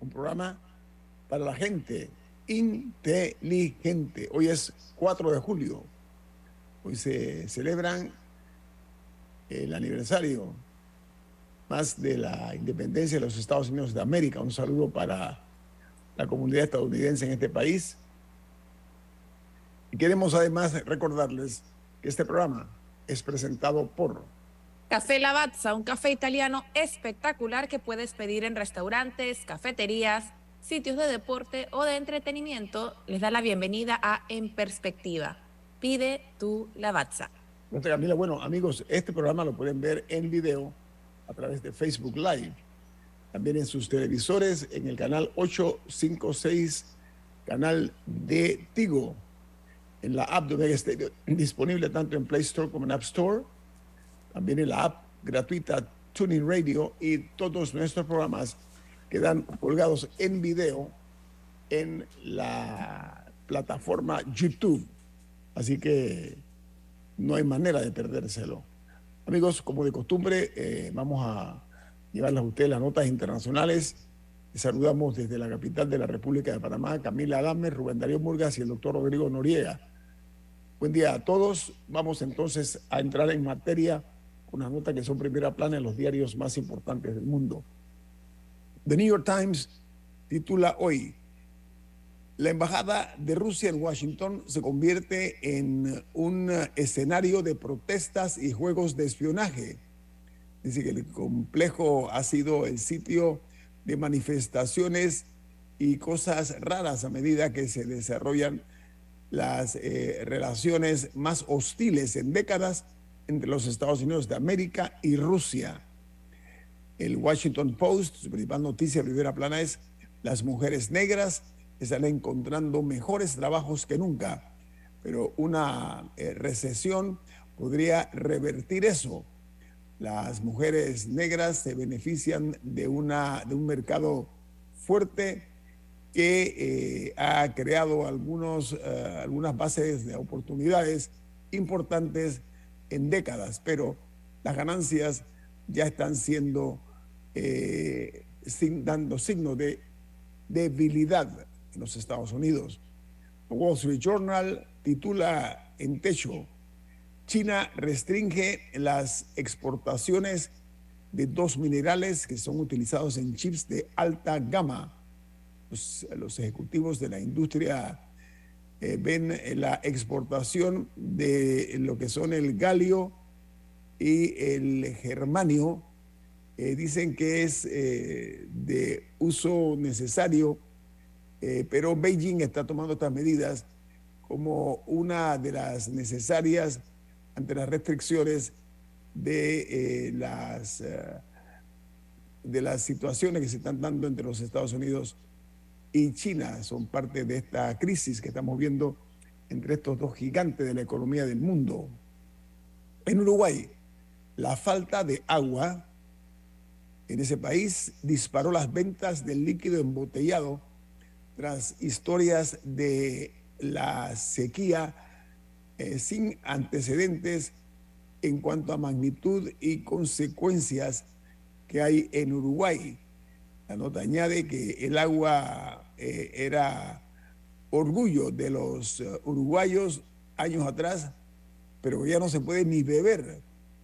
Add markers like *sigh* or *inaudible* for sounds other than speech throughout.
Un programa para la gente inteligente. Hoy es 4 de julio. Hoy se celebran el aniversario más de la independencia de los Estados Unidos de América. Un saludo para la comunidad estadounidense en este país. Y queremos además recordarles que este programa es presentado por Café Lavazza, un café italiano espectacular que puedes pedir en restaurantes, cafeterías, sitios de deporte o de entretenimiento, les da la bienvenida a En Perspectiva. Pide tu Lavazza. Camila, bueno, amigos, este programa lo pueden ver en video a través de Facebook Live. También en sus televisores, en el canal 856, canal de Tigo, en la app de Omega Stereo, disponible tanto en Play Store como en App Store. También en la app gratuita Tuning Radio y todos nuestros programas quedan colgados en video en la plataforma YouTube. Así que no hay manera de perdérselo. Amigos, como de costumbre, eh, vamos a llevarles a ustedes las notas internacionales. saludamos desde la capital de la República de Panamá, Camila Adame, Rubén Darío Murgas y el doctor Rodrigo Noriega. Buen día a todos. Vamos entonces a entrar en materia con las notas que son primera plana en los diarios más importantes del mundo. The New York Times titula hoy, la embajada de Rusia en Washington se convierte en un escenario de protestas y juegos de espionaje. Dice que el complejo ha sido el sitio de manifestaciones y cosas raras a medida que se desarrollan las eh, relaciones más hostiles en décadas entre los Estados Unidos de América y Rusia. El Washington Post, su principal noticia primera plana es las mujeres negras están encontrando mejores trabajos que nunca, pero una eh, recesión podría revertir eso. Las mujeres negras se benefician de, una, de un mercado fuerte que eh, ha creado algunos, eh, algunas bases de oportunidades importantes en décadas, pero las ganancias ya están siendo eh, dando signos de debilidad en los Estados Unidos. Wall Street Journal titula en techo, China restringe las exportaciones de dos minerales que son utilizados en chips de alta gama. Los, ejecutivos de la industria eh, ven la exportación de lo que son el galio y el germanio eh, dicen que es eh, de uso necesario, eh, pero Beijing está tomando estas medidas como una de las necesarias ante las restricciones de, las, de las situaciones que se están dando entre los Estados Unidos China. Son parte de esta crisis que estamos viendo entre estos dos gigantes de la economía del mundo. En Uruguay, la falta de agua en ese país disparó las ventas del líquido embotellado tras historias de la sequía eh, sin antecedentes en cuanto a magnitud y consecuencias que hay en Uruguay. La nota añade que el agua eh, era orgullo de los eh, uruguayos años atrás, pero ya no se puede ni beber.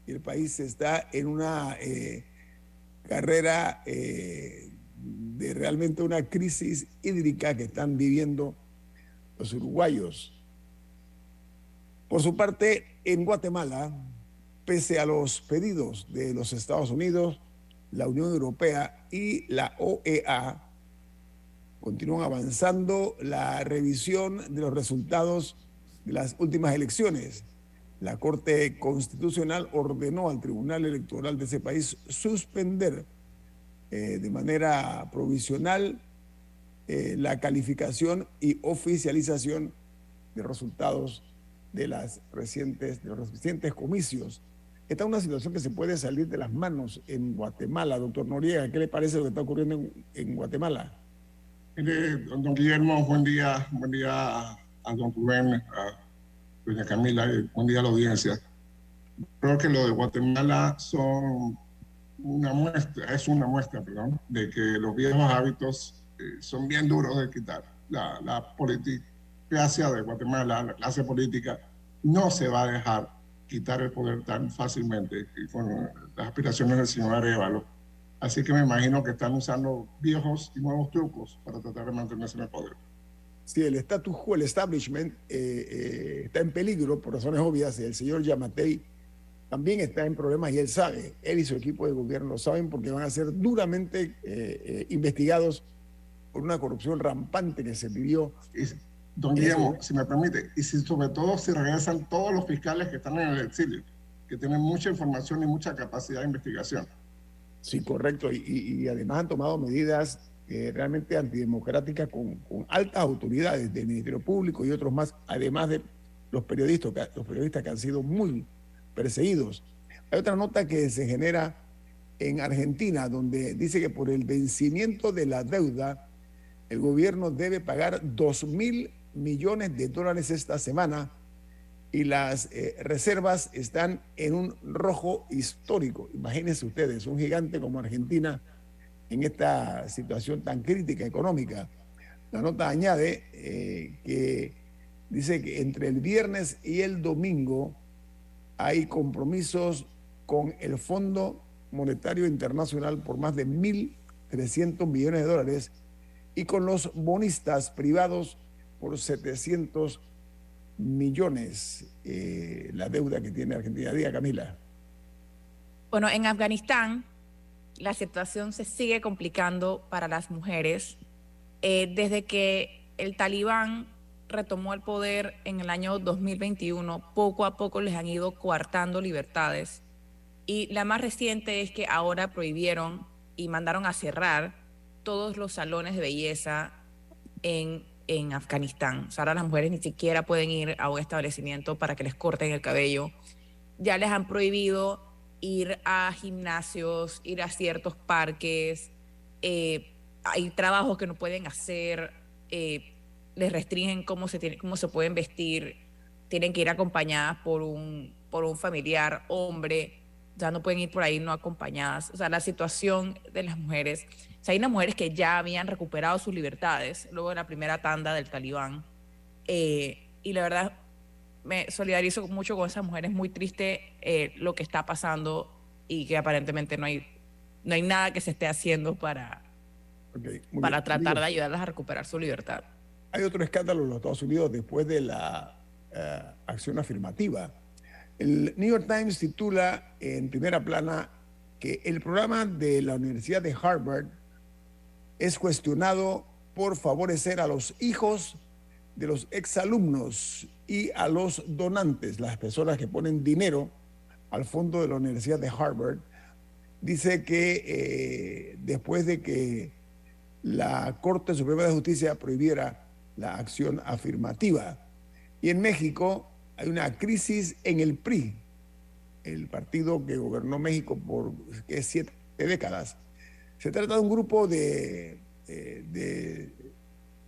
El país está en una eh, carrera de realmente una crisis hídrica que están viviendo los uruguayos. Por su parte, en Guatemala, pese a los pedidos de los Estados Unidos, la Unión Europea y la OEA, continúan avanzando la revisión de los resultados de las últimas elecciones. La Corte Constitucional ordenó al Tribunal Electoral de ese país suspender eh, de manera provisional eh, la calificación y oficialización de resultados de, las recientes, de los recientes comicios. Esta es una situación que se puede salir de las manos en Guatemala. Doctor Noriega, ¿qué le parece lo que está ocurriendo en, Guatemala? don Guillermo, buen día, buen día a, don Rubén, a doña Camila, y buen día a la audiencia. Creo que lo de Guatemala son una muestra, es una muestra, perdón, de que los viejos hábitos eh, son bien duros de quitar. La, la política de Guatemala, la clase política, no se va a dejar quitar el poder tan fácilmente con las aspiraciones del señor Arevalo. Así que me imagino que están usando viejos y nuevos trucos para tratar de mantenerse en el poder. Sí, el status quo, el establishment, eh, eh, está en peligro por razones obvias. El señor Yamatei también está en problemas y él sabe, él y su equipo de gobierno lo saben porque van a ser duramente investigados por una corrupción rampante que se vivió. Don Guillermo, si me permite, y si sobre todo si regresan todos los fiscales que están en el exilio, que tienen mucha información y mucha capacidad de investigación. Sí, correcto. Y, además han tomado medidas eh, realmente antidemocráticas con, con, altas autoridades del Ministerio Público y otros más, además de los periodistas, los periodistas que han sido muy perseguidos. Hay otra nota que se genera en Argentina, donde dice que por el vencimiento de la deuda, el gobierno debe pagar 2 mil millones de dólares esta semana y las eh, reservas están en un rojo histórico. Imagínense ustedes, un gigante como Argentina en esta situación tan crítica económica. La nota añade eh, que dice que entre el viernes y el domingo hay compromisos con el Fondo Monetario Internacional por más de 1.300 millones de dólares y con los bonistas privados por 700 millones eh, la deuda que tiene Argentina. Diga, Camila. Bueno, en Afganistán la situación se sigue complicando para las mujeres. Eh, desde que el talibán retomó el poder en el año 2021, poco a poco les han ido coartando libertades. Y la más reciente es que ahora prohibieron y mandaron a cerrar todos los salones de belleza en, en Afganistán. O sea, ahora las mujeres ni siquiera pueden ir a un establecimiento para que les corten el cabello. Ya les han prohibido ir a gimnasios, ir a ciertos parques. Eh, hay trabajos que no pueden hacer. Eh, les restringen cómo se, tiene, cómo se pueden vestir. Tienen que ir acompañadas por un, por un familiar hombre. Ya no pueden ir por ahí no acompañadas. O sea, la situación de las mujeres hay unas mujeres que ya habían recuperado sus libertades luego de la primera tanda del talibán. Eh, y la verdad, me solidarizo mucho con esas mujeres. Muy triste eh, lo que está pasando y que aparentemente no hay, no hay nada que se esté haciendo para, para tratar de ayudarlas a recuperar su libertad. Hay otro escándalo en los Estados Unidos después de la eh, acción afirmativa. El New York Times titula en primera plana que el programa de la Universidad de Harvard es cuestionado por favorecer a los hijos de los exalumnos y a los donantes, las personas que ponen dinero al fondo de la Universidad de Harvard. Dice que eh, después de que la Corte Suprema de Justicia prohibiera la acción afirmativa. Y en México hay una crisis en el PRI, el partido que gobernó México por siete décadas se trata de un grupo de,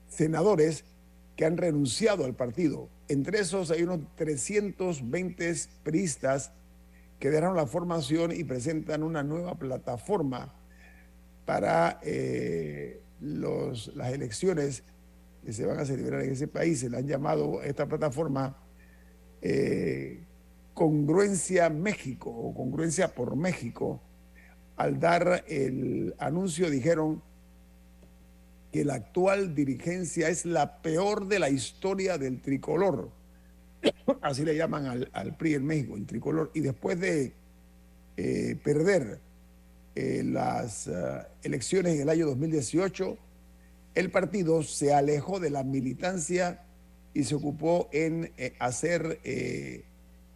senadores que han renunciado al partido. Entre esos hay unos 320 priistas que dejaron la formación y presentan una nueva plataforma para eh, las elecciones que se van a celebrar en ese país. Se le han llamado esta plataforma eh, Congruencia México o Congruencia por México, al dar el anuncio dijeron que la actual dirigencia es la peor de la historia del tricolor. *coughs* Así le llaman al, PRI en México, el tricolor. Y después de eh, perder eh, las elecciones en el año 2018, el partido se alejó de la militancia y se ocupó en hacer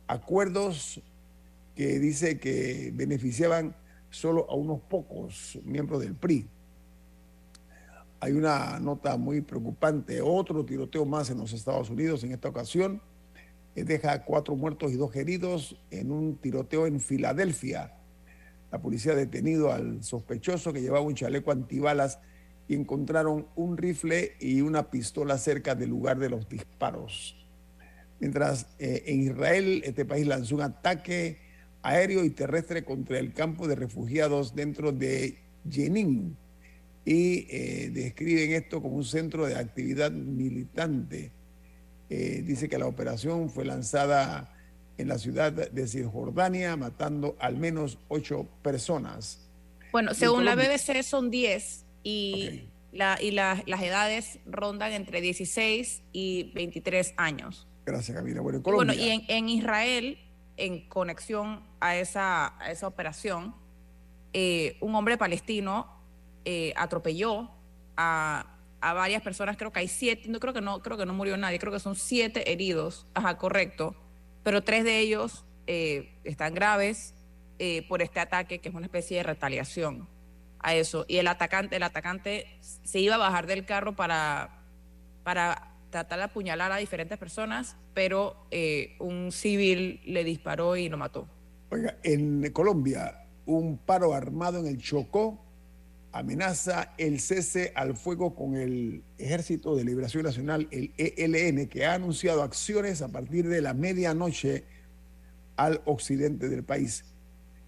acuerdos que dice que beneficiaban solo a unos pocos miembros del PRI. Hay una nota muy preocupante, otro tiroteo más en los Estados Unidos en esta ocasión. Eh, deja cuatro muertos y dos heridos en un tiroteo en Filadelfia. La policía ha detenido al sospechoso que llevaba un chaleco antibalas y encontraron un rifle y una pistola cerca del lugar de los disparos. Mientras eh, en Israel este país lanzó un ataque aéreo y terrestre contra el campo de refugiados dentro de Jenin y eh, describen esto como un centro de actividad militante. Eh, dice que la operación fue lanzada en la ciudad de Cisjordania, matando al menos ocho personas. Bueno, según la BBC son diez y, la, y las edades rondan entre 16 y 23 años. Gracias, Camila. Bueno, y, bueno, y en, Israel, en conexión a esa, a esa operación, eh, un hombre palestino eh, atropelló a, varias personas, creo que hay siete, no creo que no, creo que no murió nadie, creo que son siete heridos, ajá, correcto, pero tres de ellos eh, están graves eh, por este ataque, que es una especie de retaliación a eso. Y el atacante, el atacante se iba a bajar del carro para, para tratar de apuñalar a diferentes personas, pero un civil le disparó y lo mató. Oiga, en Colombia, un paro armado en el Chocó amenaza el cese al fuego con el Ejército de Liberación Nacional, el ELN, que ha anunciado acciones a partir de la medianoche al occidente del país.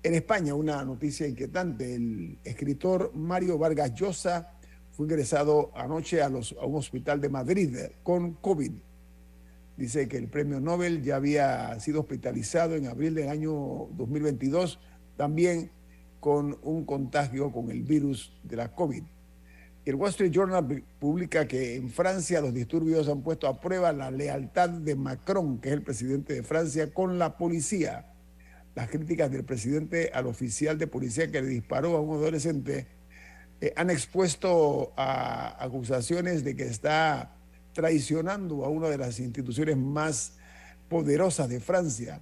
En España, una noticia inquietante, el escritor Mario Vargas Llosa fue ingresado anoche a, los, un hospital de Madrid con COVID. Dice que el premio Nobel ya había sido hospitalizado en abril del año 2022. También con un contagio con el virus de la COVID. El Wall Street Journal publica que en Francia los disturbios han puesto a prueba la lealtad de Macron, que es el presidente de Francia, con la policía. Las críticas del presidente al oficial de policía que le disparó a un adolescente eh, han expuesto a acusaciones de que está traicionando a una de las instituciones más poderosas de Francia.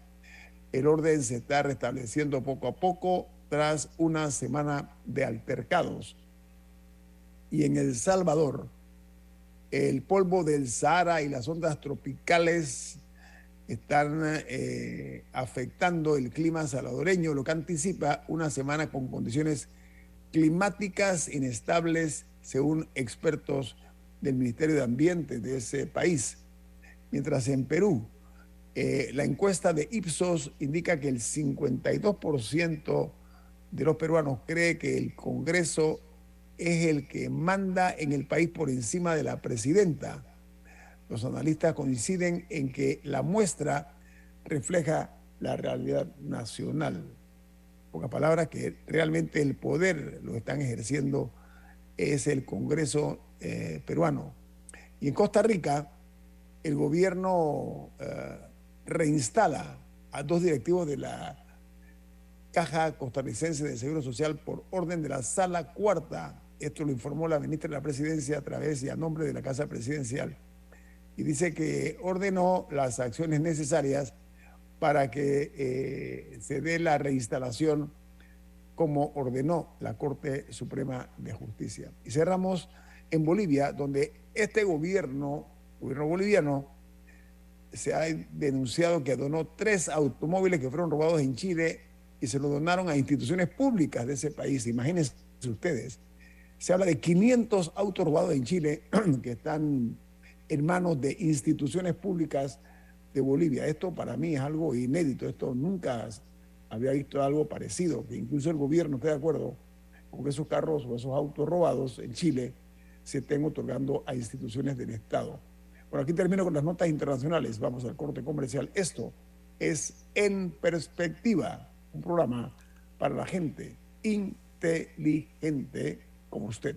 El orden se está restableciendo poco a poco tras una semana de altercados. Y en El Salvador, el polvo del Sahara y las ondas tropicales están eh, afectando el clima salvadoreño, lo que anticipa una semana con condiciones climáticas inestables, según expertos del Ministerio de Ambiente de ese país. Mientras en Perú, eh, la encuesta de Ipsos indica que el 52% de los peruanos cree que el Congreso es el que manda en el país por encima de la presidenta. Los analistas coinciden en que la muestra refleja la realidad nacional. Pocas palabras, que realmente el poder lo están ejerciendo es el Congreso eh, peruano. Y en Costa Rica, el gobierno eh, reinstala a dos directivos de la Caja Costarricense de Seguro Social por orden de la Sala Cuarta. Esto lo informó la ministra de la Presidencia a través y a nombre de la Casa Presidencial. Y dice que ordenó las acciones necesarias para que eh, se dé la reinstalación como ordenó la Corte Suprema de Justicia. Y cerramos en Bolivia, donde este gobierno, gobierno boliviano, se ha denunciado que donó tres automóviles que fueron robados en Chile y se lo donaron a instituciones públicas de ese país. Imagínense ustedes. Se habla de 500 autos robados en Chile *clears throat* que están en manos de instituciones públicas de Bolivia. Esto para mí es algo inédito. Esto nunca había visto algo parecido, que incluso el gobierno esté de acuerdo con que esos carros o esos autos robados en Chile se estén otorgando a instituciones del Estado. Bueno, aquí termino con las notas internacionales. Vamos al corte comercial. Esto es En Perspectiva, un programa para la gente inteligente como usted.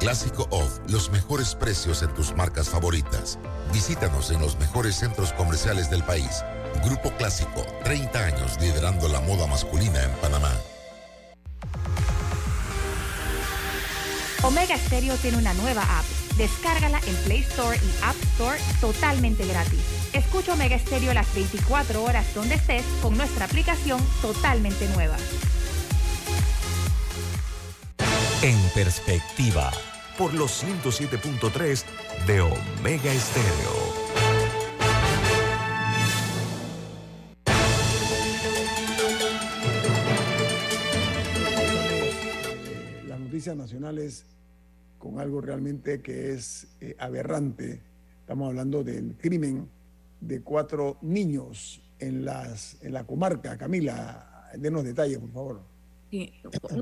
Clásico Off, los mejores precios en tus marcas favoritas. Visítanos en los mejores centros comerciales del país. Grupo Clásico, 30 años liderando la moda masculina en Panamá. Omega Stereo tiene una nueva app. Descárgala en Play Store y App Store totalmente gratis. Escucha Omega Stereo las 24 horas donde estés con nuestra aplicación totalmente nueva. En Perspectiva, Por los 107.3 de Omega Estéreo. Las noticias nacionales con algo realmente que es eh, aberrante. Estamos hablando del crimen de cuatro niños en, las, en la comarca. Camila, denos detalles, por favor. Sí.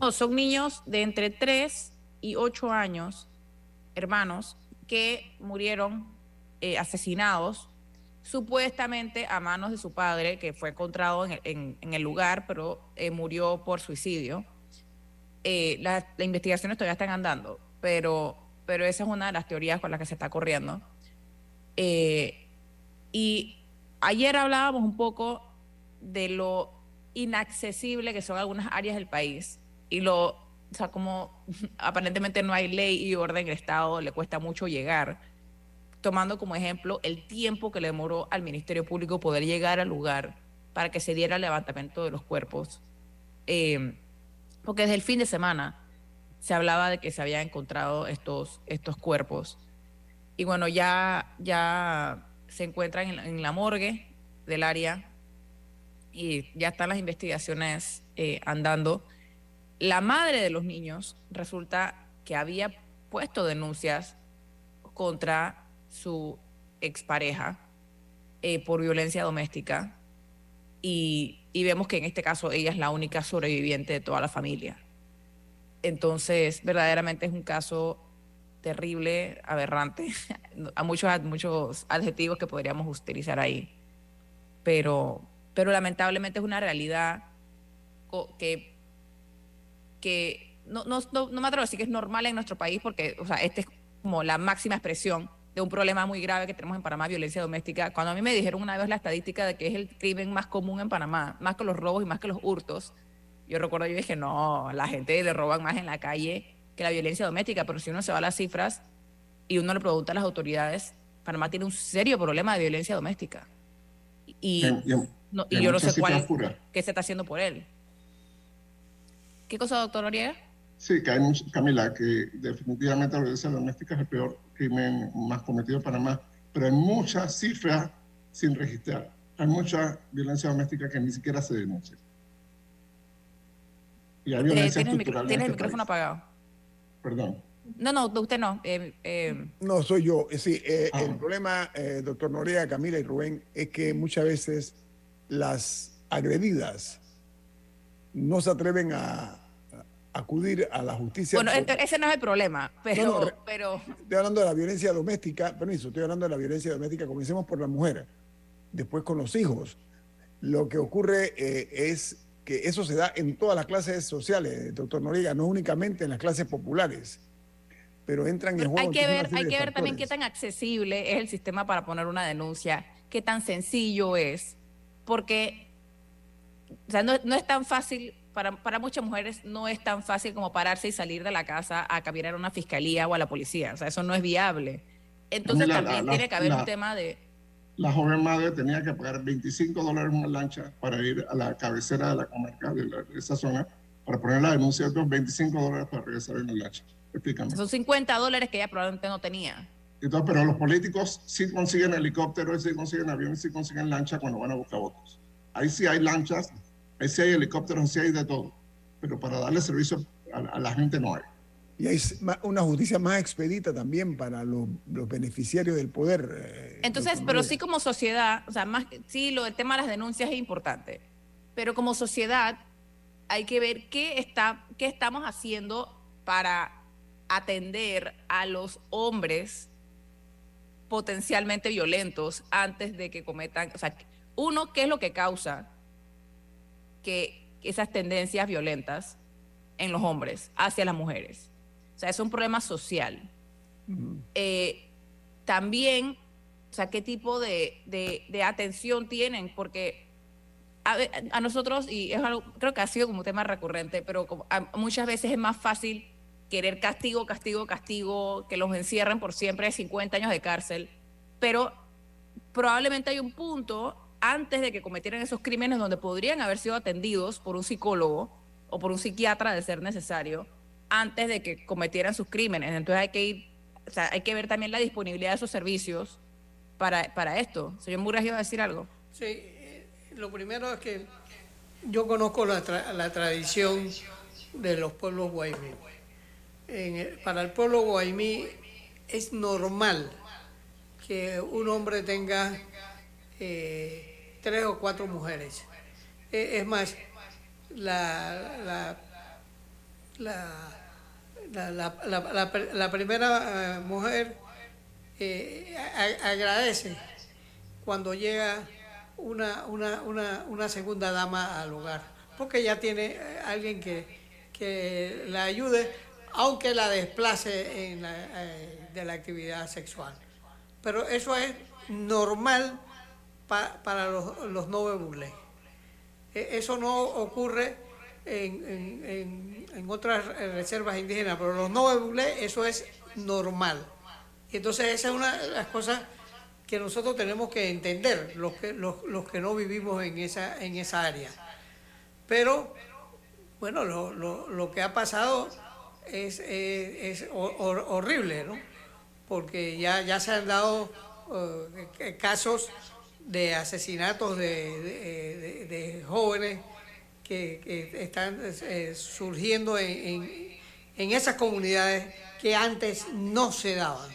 No, son niños de entre 3 y 8 años, hermanos, que murieron eh, asesinados supuestamente a manos de su padre, que fue encontrado en, el lugar, pero eh, murió por suicidio. Eh, las, las investigaciones todavía están andando, pero, pero esa es una de las teorías con las que se está corriendo. Eh, y ayer hablábamos un poco de lo inaccesible que son algunas áreas del país y lo, o sea, como *laughs* aparentemente no hay ley y orden en el Estado, le cuesta mucho llegar, tomando como ejemplo el tiempo que le demoró al Ministerio Público poder llegar al lugar para que se diera el levantamiento de los cuerpos. Eh, porque desde el fin de semana se hablaba de que se habían encontrado estos, estos cuerpos. Y bueno, ya, ya se encuentran en, la- en la morgue del área y ya están las investigaciones eh, andando. La madre de los niños resulta que había puesto denuncias contra su expareja eh, por violencia doméstica y, vemos que en este caso ella es la única sobreviviente de toda la familia. Entonces, verdaderamente es un caso terrible, aberrante, *laughs* a muchos, muchos adjetivos que podríamos utilizar ahí. Pero, pero lamentablemente es una realidad que, que no, no, no, me atrevo a decir que es normal en nuestro país porque, o sea, esta es como la máxima expresión de un problema muy grave que tenemos en Panamá, violencia doméstica. Cuando a mí me dijeron una vez la estadística de que es el crimen más común en Panamá, más que los robos y más que los hurtos, yo recuerdo, yo dije, no, la gente le roban más en la calle que la violencia doméstica, pero si uno se va a las cifras y uno le pregunta a las autoridades, Panamá tiene un serio problema de violencia doméstica. Y, no- y yo no sé cuál, qué se está haciendo por él. ¿Qué cosa, doctor Noriega? Sí, que hay mucho, Camila, que definitivamente la violencia doméstica es el peor crimen más cometido en Panamá, pero hay muchas cifras sin registrar. Hay mucha violencia doméstica que ni siquiera se denuncia. Y hay Eh, tienes el, micro- este micrófono país. apagado. Perdón. No, no, usted no. Eh, eh, No, soy yo. Sí, eh, Ah. el problema, eh, doctor Noriega, Camila y Rubén, es que muchas veces las agredidas no se atreven a, acudir a la justicia. Bueno, ese no es el problema, pero, No, no, re- pero Estoy hablando de la violencia doméstica, permiso, estoy hablando de la violencia doméstica, comencemos por la mujer, después con los hijos. Lo que ocurre eh, es que eso se da en todas las clases sociales, doctor Noriega, no únicamente en las clases populares, pero entran en juego. hay que ver, hay que ver también qué tan accesible es el sistema para poner una denuncia, qué tan sencillo es, porque o sea, no, no es tan fácil, para, para muchas mujeres no es tan fácil como pararse y salir de la casa a caminar a una fiscalía o a la policía, o sea, eso no es viable. Entonces Camila, también la- tiene la- que haber la- un tema de... La joven madre tenía que pagar 25 dólares en una lancha para ir a la cabecera de la comarca de, la- de esa zona para poner la denuncia de otros 25 dólares para regresar en la lancha. Explícame. Son 50 dólares que ella probablemente no tenía. Entonces, pero los políticos sí consiguen helicópteros, sí consiguen aviones, sí consiguen lancha cuando van a buscar votos. Ahí sí hay lanchas, ahí sí hay helicópteros, ahí sí hay de todo. Pero para darle servicio a, a la gente no hay. Y hay una justicia más expedita también para los, los beneficiarios del poder. eh, Entonces, pero sí como sociedad, o sea, más sí, lo del tema de las denuncias es importante, pero como sociedad hay que ver qué está, qué estamos haciendo para atender a los hombres potencialmente violentos antes de que cometan, o sea, uno, ¿qué es lo que causa que esas tendencias violentas en los hombres hacia las mujeres? O sea, es un problema social. Eh, también, o sea, qué tipo de, de- de atención tienen, porque a, nosotros, y es algo, creo que ha sido como un tema recurrente, pero como a- muchas veces es más fácil querer castigo, castigo, castigo, que los encierren por siempre 50 años de cárcel, pero probablemente hay un punto antes de que cometieran esos crímenes donde podrían haber sido atendidos por un psicólogo o por un psiquiatra de ser necesario antes de que cometieran sus crímenes. Entonces hay que ir, o sea, hay que ver también la disponibilidad de esos servicios para, para esto. Señor Murgas iba decir algo. Sí, eh, lo primero es que yo conozco la, tra- la tradición de los pueblos guaymí. En para el pueblo guaymí es normal que un hombre tenga eh, tres o cuatro mujeres. Eh, es más, la, la, la, la, la- la- la pr- la primera mujer agradece cuando llega una, una, una, una segunda dama al hogar, porque ya tiene eh, alguien que, que la ayude, aunque la desplace en la, eh, de la actividad sexual. Pero eso es normal pa- para los, los no burlés. E- Eso no ocurre en, en- en- en otras reservas indígenas, pero los no burlés eso es normal. Y entonces esa es una de las cosas que nosotros tenemos que entender, los que, los, los que no vivimos en esa, en esa área. Pero, bueno, lo, lo- lo que ha pasado es, es- es hor- hor- horrible, ¿no? Porque ya, ya se han dado eh, casos de asesinatos de, de- jóvenes que, que están eh, surgiendo en, en- en esas comunidades que antes no se daban.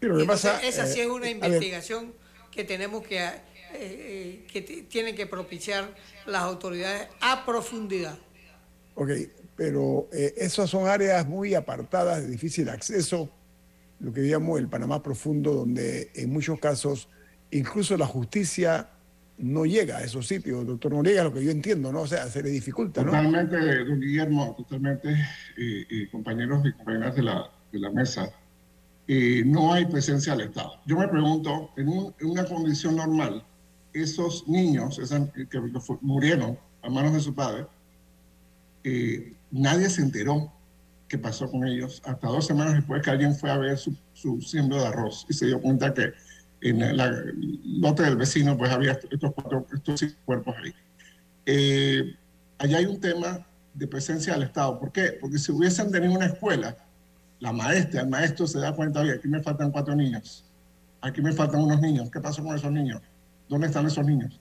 Entonces, pasa, esa sí eh, es una a ver, investigación que tenemos que, eh, eh, que tienen que propiciar las autoridades a profundidad. Ok, pero eh, esas son áreas muy apartadas, de difícil acceso, lo que llamo el Panamá profundo, donde en muchos casos incluso la justicia no llega a esos sitios. Doctor Noriega, lo que yo entiendo, ¿no? O sea, se le dificulta, ¿no? Totalmente, don Guillermo, totalmente, eh, eh, compañeros y compañeras de la, de la mesa, eh, no hay presencia del Estado. Yo me pregunto, en, un- en una condición normal, esos niños esas- que, murieron a manos de su padre, eh, nadie se enteró qué pasó con ellos hasta dos semanas después que alguien fue a ver su, su siembra de arroz y se dio cuenta que en la- lote del vecino pues había estos cuatro, estos cinco cuerpos ahí. Eh, allá hay un tema de presencia del Estado. ¿Por qué? Porque si hubiesen tenido una escuela, la maestra, el maestro se da cuenta, oye, aquí me faltan cuatro niños, aquí me faltan unos niños, ¿qué pasó con esos niños? ¿Dónde están esos niños?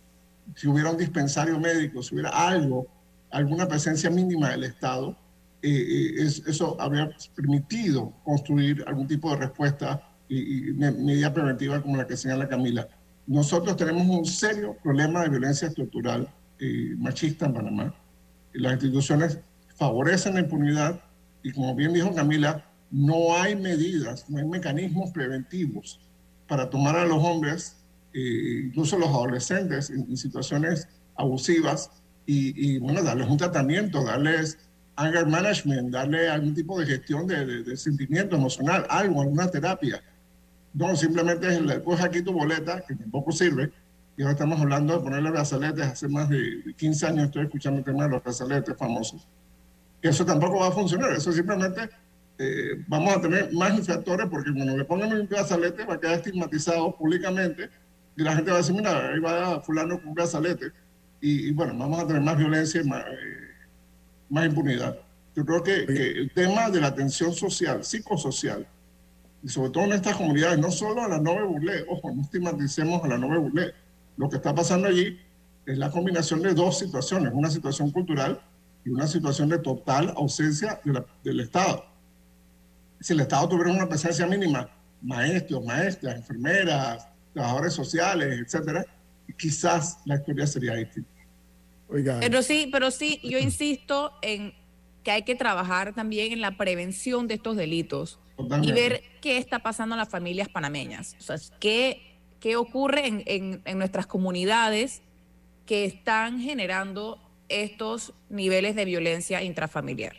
Si hubiera un dispensario médico, si hubiera algo, alguna presencia mínima del Estado, eh, eh, es- eso habría permitido construir algún tipo de respuesta y, y me- medida preventiva como la que señala Camila. Nosotros tenemos un serio problema de violencia estructural eh, machista en Panamá. Y las instituciones favorecen la impunidad y como bien dijo Camila, no hay medidas, no hay mecanismos preventivos para tomar a los hombres, eh, incluso los adolescentes, en, situaciones abusivas y, bueno, darles un tratamiento, darles anger management, darle algún tipo de gestión de, sentimiento emocional, algo, alguna terapia. No, simplemente es, pues aquí tu boleta, que tampoco sirve, y ahora estamos hablando de ponerle brazaletes, hace más de 15 años estoy escuchando el tema de los brazaletes famosos. Eso tampoco va a funcionar, eso simplemente eh, vamos a tener más infractores porque cuando le pongan un brazalete va a quedar estigmatizado públicamente y la gente va a decir, mira, ahí va fulano con un brazalete. Y, bueno, vamos a tener más violencia y más, eh, impunidad. Yo creo que, el tema de la atención social, psicosocial, y sobre todo en estas comunidades, no solo a la Nove Burlé, ojo, no estigmaticemos a la Nove Burlé. Lo que está pasando allí es la combinación de dos situaciones, una situación cultural y una situación de total ausencia del Estado si el Estado tuviera una presencia mínima, maestros, maestras, enfermeras, trabajadores sociales, etcétera, quizás la historia sería distinta. Pero sí, pero sí, yo insisto en que hay que trabajar también en la prevención de estos delitos y ver qué está pasando en las familias panameñas. O sea, qué, qué ocurre en, en, en nuestras comunidades que están generando estos niveles de violencia intrafamiliar.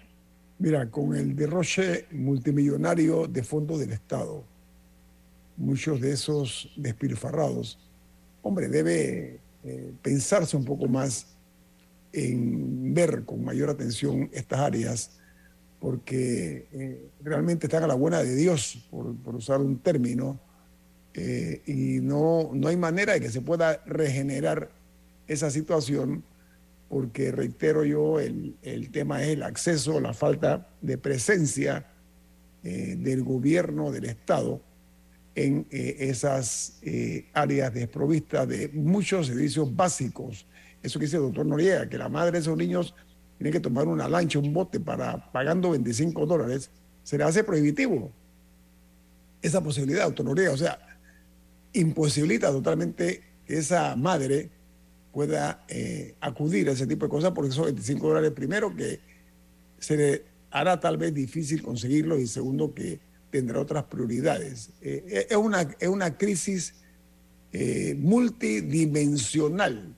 Mira, con el derroche multimillonario de fondos del Estado, muchos de esos despilfarrados, hombre, debe eh, pensarse un poco más en ver con mayor atención estas áreas, porque eh, realmente están a la buena de Dios, por, usar un término, eh, y no, no hay manera de que se pueda regenerar esa situación porque reitero yo, el, tema es el acceso, la falta de presencia eh, del gobierno, del Estado, en esas áreas desprovistas de muchos servicios básicos. Eso que dice el doctor Noriega, que la madre de esos niños tiene que tomar una lancha, un bote para pagando 25 dólares, se le hace prohibitivo esa posibilidad, doctor Noriega. O sea, imposibilita totalmente que esa madre pueda eh, acudir a ese tipo de cosas, porque esos 25 dólares, primero, que se le hará tal vez difícil conseguirlo y segundo, que tendrá otras prioridades. Eh, eh, es, una, es una crisis multidimensional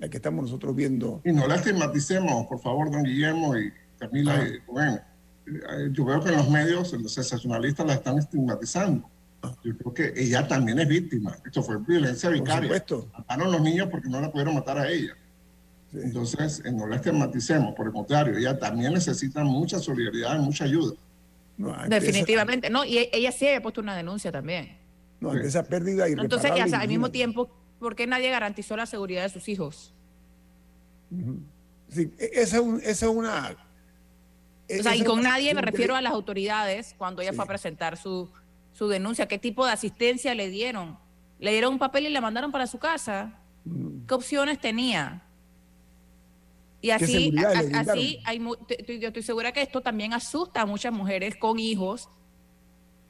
la que estamos nosotros viendo. Y no la estigmaticemos, por favor, don Guillermo y Camila. bueno, yo veo que en los medios los sensacionalistas la están estigmatizando. Yo creo que ella también es víctima. Esto fue violencia vicaria. Mataron a los niños porque no la pudieron matar a ella. Entonces, eh, no la estigmaticemos, por el contrario, ella también necesita mucha solidaridad y mucha ayuda. Definitivamente, no, y ella sí había puesto una denuncia también. No, esa pérdida Entonces, al mismo tiempo, ¿por qué nadie garantizó la seguridad de sus hijos? Sí, e, esa es, una... o sea, y con nadie me refiero a las autoridades cuando ella fue a presentar su, su denuncia, qué tipo de asistencia le dieron. Le dieron un papel y le mandaron para su casa. Mm. ¿Qué opciones tenía? Y así, así hay, yo estoy segura que esto también asusta a muchas mujeres con hijos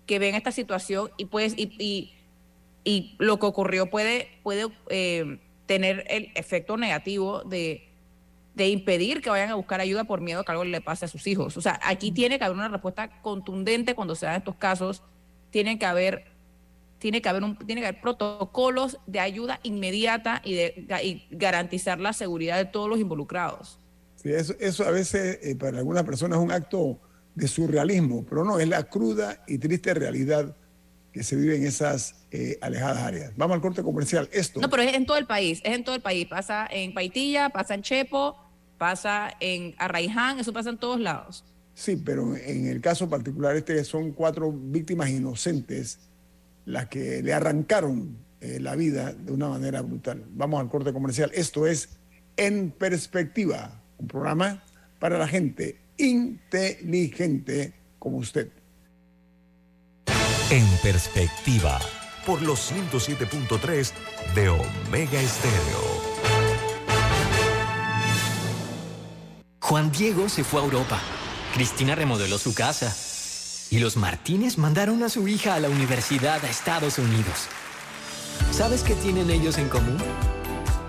que ven esta situación y pues y, y, lo que ocurrió puede, puede eh, tener el efecto negativo de, de impedir que vayan a buscar ayuda por miedo a que algo le pase a sus hijos. O sea, aquí tiene que haber una respuesta contundente cuando se dan estos casos tiene que haber tiene que haber un, tiene que haber protocolos de ayuda inmediata y de garantizar la seguridad de todos los involucrados. Sí, eso, eso a veces eh, para algunas personas es un acto de surrealismo, pero no, es la cruda y triste realidad que se vive en esas eh, alejadas áreas. Vamos al corte comercial. Esto. No, pero es en todo el país, es en todo el país. Pasa en Paitilla, pasa en Chepo, pasa en Arraiján, eso pasa en todos lados. Sí, pero en el caso particular este son cuatro víctimas inocentes las que le arrancaron eh, la vida de una manera brutal. Vamos al corte comercial. Esto es En Perspectiva, un programa para la gente inteligente como usted. En Perspectiva, por los 107.3 de Omega Estéreo. Juan Diego se fue a Europa Cristina remodeló su casa. Y los Martínez mandaron a su hija a la universidad a Estados Unidos. ¿Sabes qué tienen ellos en común?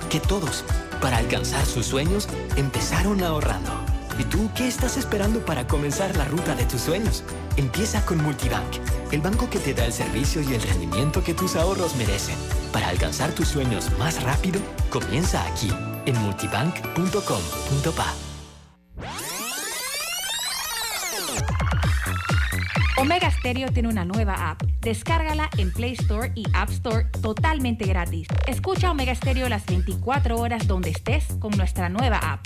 Que todos, para alcanzar sus sueños, empezaron ahorrando. ¿Y tú qué estás esperando para comenzar la ruta de tus sueños? Empieza con Multibank, el banco que te da el servicio y el rendimiento que tus ahorros merecen. Para alcanzar tus sueños más rápido, comienza aquí, en multibank.com.pa. Omega Stereo tiene una nueva app. Descárgala en Play Store y App Store totalmente gratis. Escucha Omega Stereo las 24 horas donde estés con nuestra nueva app.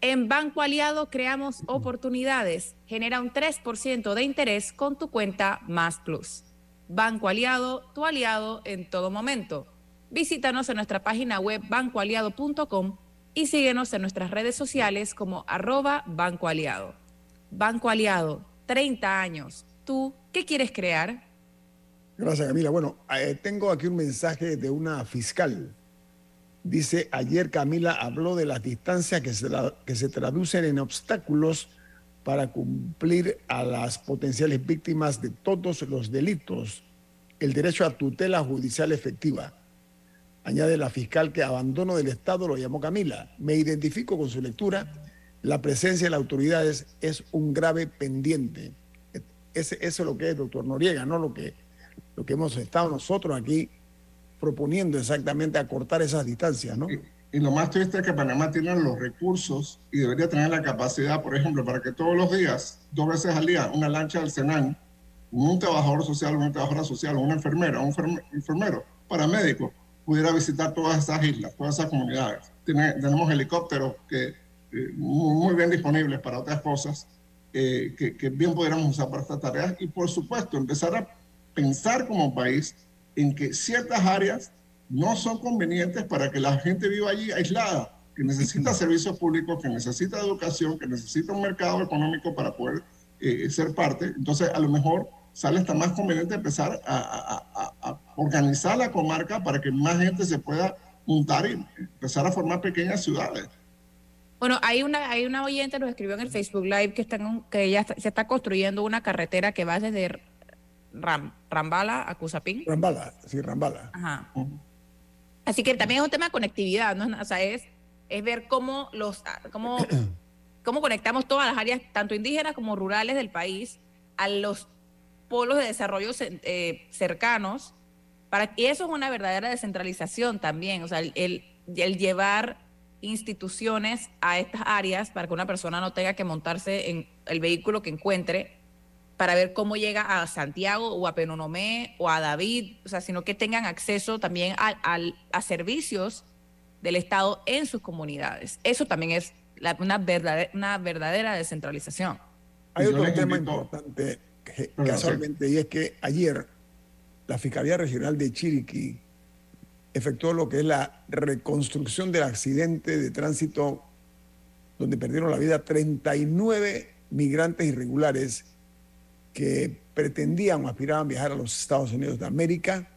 En Banco Aliado creamos oportunidades. Genera un 3% de interés con tu cuenta Más Plus. Banco Aliado, tu aliado en todo momento. Visítanos en nuestra página web bancoaliado.com y síguenos en nuestras redes sociales como arroba Banco Aliado. Banco Aliado, 30 años. ¿Tú qué quieres crear? Gracias, Camila. Bueno, eh, tengo aquí un mensaje de una fiscal Dice, ayer Camila habló de las distancias que se, que se traducen en obstáculos para cumplir a las potenciales víctimas de todos los delitos el derecho a tutela judicial efectiva. Añade la fiscal que abandono del Estado lo llamó Camila. Me identifico con su lectura. La presencia de las autoridades es un grave pendiente. Ese, eso es lo que es, doctor Noriega, no lo que, lo que hemos estado nosotros aquí proponiendo exactamente acortar esas distancias, ¿no? Y, lo más triste es que Panamá tiene los recursos y debería tener la capacidad, por ejemplo, para que todos los días, dos veces al día, una lancha del Senan, un trabajador social, una trabajadora social, una enfermera, un enfermero, paramédico, pudiera visitar todas esas islas, todas esas comunidades. tenemos helicópteros que eh, muy, bien disponibles para otras cosas, eh, que, que bien pudiéramos usar para estas tareas y, por supuesto, empezar a pensar como país en que ciertas áreas no son convenientes para que la gente viva allí aislada, que necesita *laughs* servicios públicos, que necesita educación, que necesita un mercado económico para poder eh, ser parte. Entonces, a lo mejor sale hasta más conveniente empezar a, a, organizar la comarca para que más gente se pueda juntar y empezar a formar pequeñas ciudades. Bueno, hay una, hay una oyente, nos escribió en el Facebook Live que, están, que ya se está construyendo una carretera que va desde Rambala a Cusapín. Rambala, sí, Rambala. Ajá. Así que también es un tema de conectividad, ¿no? O sea, es, es ver cómo los cómo, *clears throat* cómo conectamos todas las áreas, tanto indígenas como rurales del país, a los polos de desarrollo eh, cercanos. Para, y eso es una verdadera descentralización también. O sea, el, el llevar instituciones a estas áreas para que una persona no tenga que montarse en el vehículo que encuentre para ver cómo llega a Santiago o a Penonomé o a David, o sea, sino que tengan acceso también a, a, servicios del Estado en sus comunidades. Eso también es una, verdadera, una verdadera descentralización. Hay otro tema importante casualmente y es que ayer la Fiscalía Regional de Chiriquí efectuó lo que es la reconstrucción del accidente de tránsito donde perdieron la vida 39 migrantes irregulares que pretendían o aspiraban viajar a los Estados Unidos de América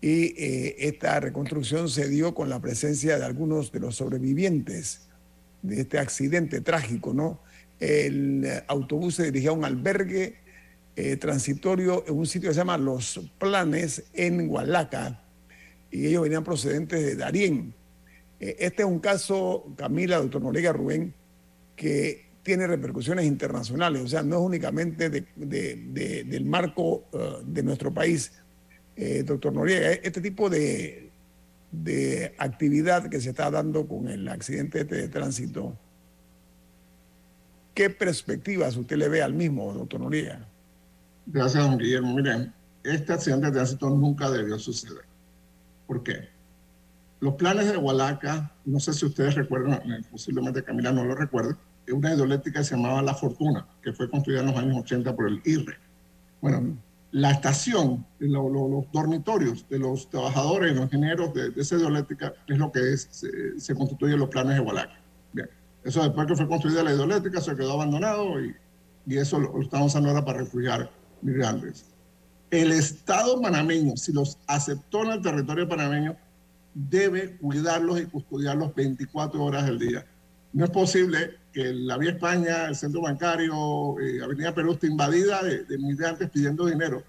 y eh, esta reconstrucción se dio con la presencia de algunos de los sobrevivientes de este accidente trágico, ¿no? El autobús se dirigía a un albergue eh, transitorio en un sitio que se llama Los Planes en Hualaca y ellos venían procedentes de Darién. Eh, este es un caso, Camila, doctor Noriega Rubén, que tiene repercusiones internacionales, o sea, no es únicamente del marco uh, de nuestro país. Eh, doctor Noriega, este tipo de, actividad que se está dando con el accidente este de tránsito, ¿qué perspectivas usted le ve al mismo, doctor Noriega? Gracias, don Guillermo. Miren, este accidente de tránsito nunca debió suceder. ¿Por qué? Los planes de Hualaca, no sé si ustedes recuerdan, eh, posiblemente Camila no lo recuerde, una hidroeléctrica que se llamaba La Fortuna, que fue construida en los años 80 por el IRRE. Bueno, la estación, los dormitorios de los trabajadores, los ingenieros de, esa hidroeléctrica, es lo que es, se, constituye en los planes de Hualaca. Bien. Eso después que fue construida la hidroeléctrica se quedó abandonado y, y eso lo, lo estamos usando ahora para refugiar migrantes. El Estado panameño, si los aceptó en el territorio panameño, debe cuidarlos y custodiarlos 24 horas al día. No es posible que la Vía España, el centro bancario, eh, Avenida Perú esté invadida de, de migrantes pidiendo dinero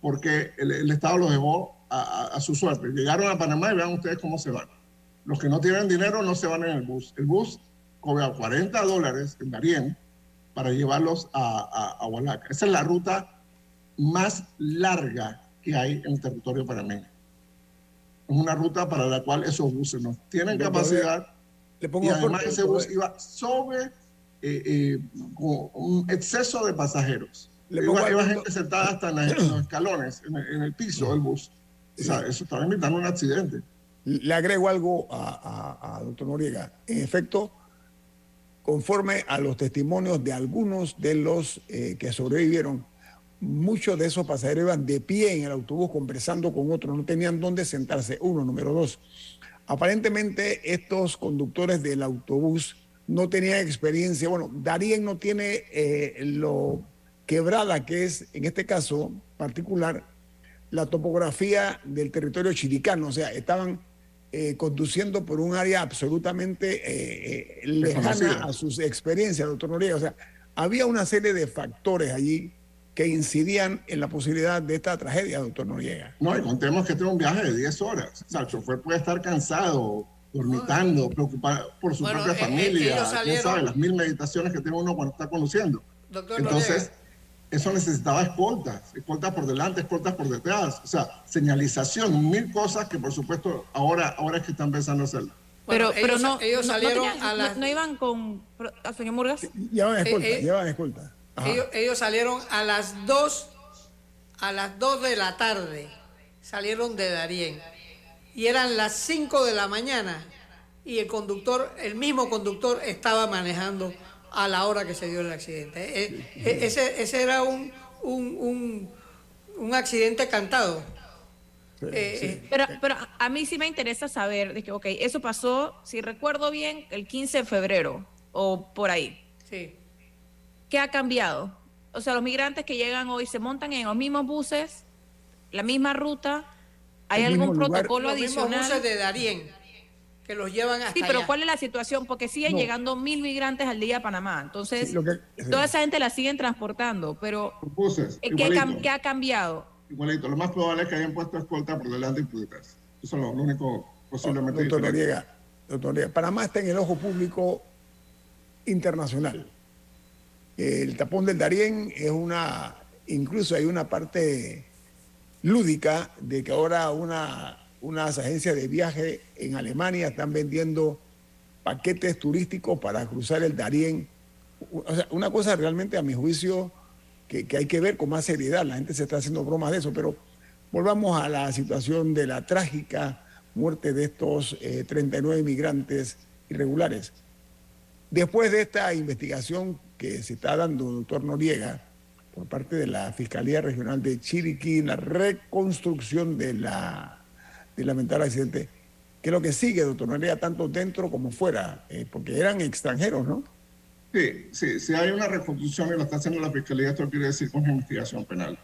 porque el, el Estado los dejó a, a- a su suerte. Llegaron a Panamá y vean ustedes cómo se van. Los que no tienen dinero no se van en el bus. El bus cobra 40 dólares en Darién para llevarlos a, a, a Hualaca. Esa es la ruta más larga que hay en el territorio panameño. Es una ruta para la cual esos buses no tienen capacidad Le pongo y además ese bus iba sobre eh, eh, un exceso de pasajeros. Le pongo Iba, iba gente sentada hasta en, la- en los escalones, en el, en el piso del bus. O sea, eso estaba invitando un accidente. Le agrego algo a, a- a doctor Noriega. En efecto, conforme a los testimonios de algunos de los eh, que sobrevivieron, muchos de esos pasajeros iban de pie en el autobús conversando con otros, no tenían dónde sentarse. Uno, número dos. Aparentemente estos conductores del autobús no tenían experiencia. Bueno, Darien no tiene eh, lo quebrada que es, en este caso particular, la topografía del territorio chiricano. O sea, estaban eh, conduciendo por un área absolutamente eh, eh, lejana a sus experiencias, doctor Noriega. O sea, había una serie de factores allí que incidían en la posibilidad de esta tragedia, doctor Noriega. No, y contemos que este es un viaje de 10 horas. O sea, el chofer puede estar cansado, dormitando, preocupado por su Bueno, propia familia. ellos ¿Quién salieron- sabe? Las mil meditaciones que tiene uno cuando está conduciendo. Doctor Entonces, Noriega. eso necesitaba escoltas, escoltas por delante, escoltas por detrás, o sea, señalización, mil cosas que por supuesto ahora, ahora es que están pensando hacerlo. Pero, Bueno, pero ellos- no, ellos no- no salieron tenían- a no- las- no iban con al señor Murgas. Llevan escolta, Eh, eh, llevan escolta. Ellos, ellos salieron a las 2 a las 2 de la tarde. Salieron de Darién. Y eran las 5 de la mañana. Y el conductor, el mismo conductor, estaba manejando a la hora que se dio el accidente. Eh, eh, ese, ese era un, un, un, un accidente cantado. Sí, eh, sí. Pero, pero a- a mí sí me interesa saber de que, ok, eso pasó, si recuerdo bien, el 15 de febrero o por ahí. Sí. ¿Qué ha cambiado? O sea, los migrantes que llegan hoy se montan en los mismos buses, la misma ruta. ¿Hay El algún lugar. protocolo Los mismos adicional? buses de Darién que los llevan hasta Sí, pero allá. ¿cuál es la situación? Porque siguen No. llegando mil migrantes al día a Panamá. Entonces, Sí, lo que- toda esa gente la siguen transportando. Pero, buses, ¿qué, cam- igualito, qué ha cambiado? igualito. Lo más probable es que hayan puesto escolta por delante y por detrás. Eso es lo, lo único posiblemente Doctor diferente. Noriega, doctor Noriega, Panamá está en el ojo público internacional. El tapón del Darién es una, incluso hay una parte lúdica de que ahora una, unas agencias de viaje en Alemania están vendiendo paquetes turísticos para cruzar el Darién. O sea, una cosa realmente a mi juicio que, que hay que ver con más seriedad. La gente se está haciendo bromas de eso, pero volvamos a la situación de la trágica muerte de estos eh, 39 inmigrantes irregulares. Después de esta investigación que se está dando, doctor Noriega, por parte de la Fiscalía Regional de Chiriquí, la reconstrucción de la, del lamentable accidente, ¿qué es lo que sigue, doctor Noriega, tanto dentro como fuera? Eh, porque eran extranjeros, ¿no? Sí, sí, si hay una reconstrucción y lo está haciendo la Fiscalía, esto quiere decir con una investigación penal.